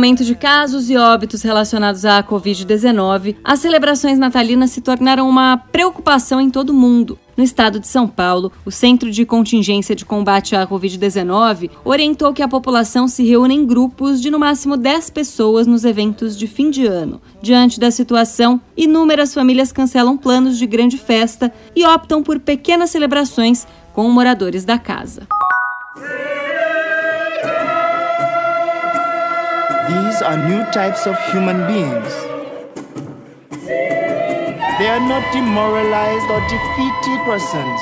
Aumento de casos e óbitos relacionados à Covid-19, as celebrações natalinas se tornaram uma preocupação em todo o mundo. No estado de São Paulo, o Centro de Contingência de Combate à Covid-19 orientou que a população se reúna em grupos de no máximo 10 pessoas nos eventos de fim de ano. Diante da situação, inúmeras famílias cancelam planos de grande festa e optam por pequenas celebrações com moradores da casa. These are new types of human beings. They are not demoralized or defeated persons.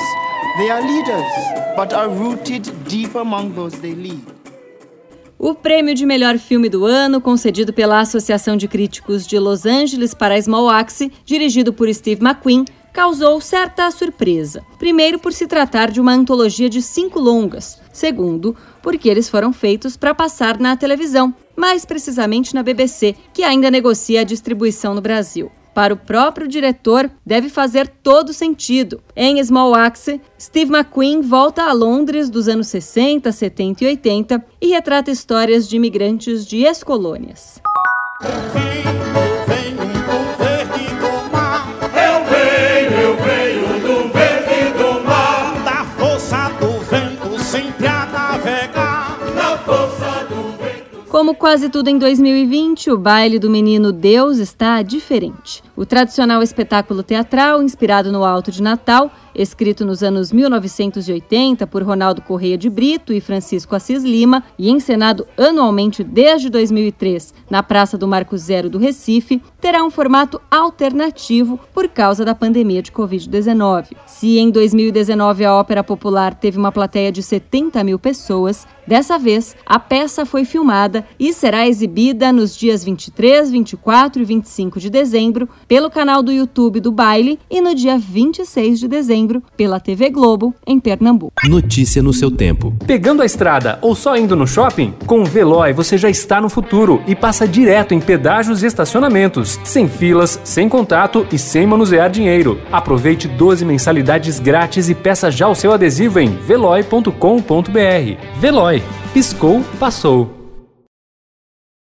They are leaders, but are rooted deep among those they lead. O prêmio de melhor filme do ano, concedido pela Associação de Críticos de Los Angeles para Small Axe, dirigido por Steve McQueen, causou certa surpresa. Primeiro, por se tratar de uma antologia de cinco longas. Segundo, porque eles foram feitos para passar na televisão, mais precisamente na BBC, que ainda negocia a distribuição no Brasil. Para o próprio diretor, deve fazer todo sentido. Em Small Axe, Steve McQueen volta a Londres dos anos 60, 70 e 80 e retrata histórias de imigrantes de ex-colônias. Como quase tudo em 2020, o baile do menino Deus está diferente. O tradicional espetáculo teatral, inspirado no Alto de Natal, escrito nos anos 1980 por Ronaldo Correia de Brito e Francisco Assis Lima e encenado anualmente desde 2003 na Praça do Marco Zero do Recife, terá um formato alternativo por causa da pandemia de Covid-19. Se em 2019 a Ópera Popular teve uma plateia de 70 mil pessoas, dessa vez a peça foi filmada e será exibida nos dias 23, 24 e 25 de dezembro pelo canal do YouTube do Baile e no dia 26 de dezembro pela TV Globo, em Pernambuco. Notícia no seu tempo. Pegando a estrada ou só indo no shopping? Com o Veloy você já está no futuro e passa direto em pedágios e estacionamentos, sem filas, sem contato e sem manusear dinheiro. Aproveite 12 mensalidades grátis e peça já o seu adesivo em veloy.com.br. Veloy, piscou, passou.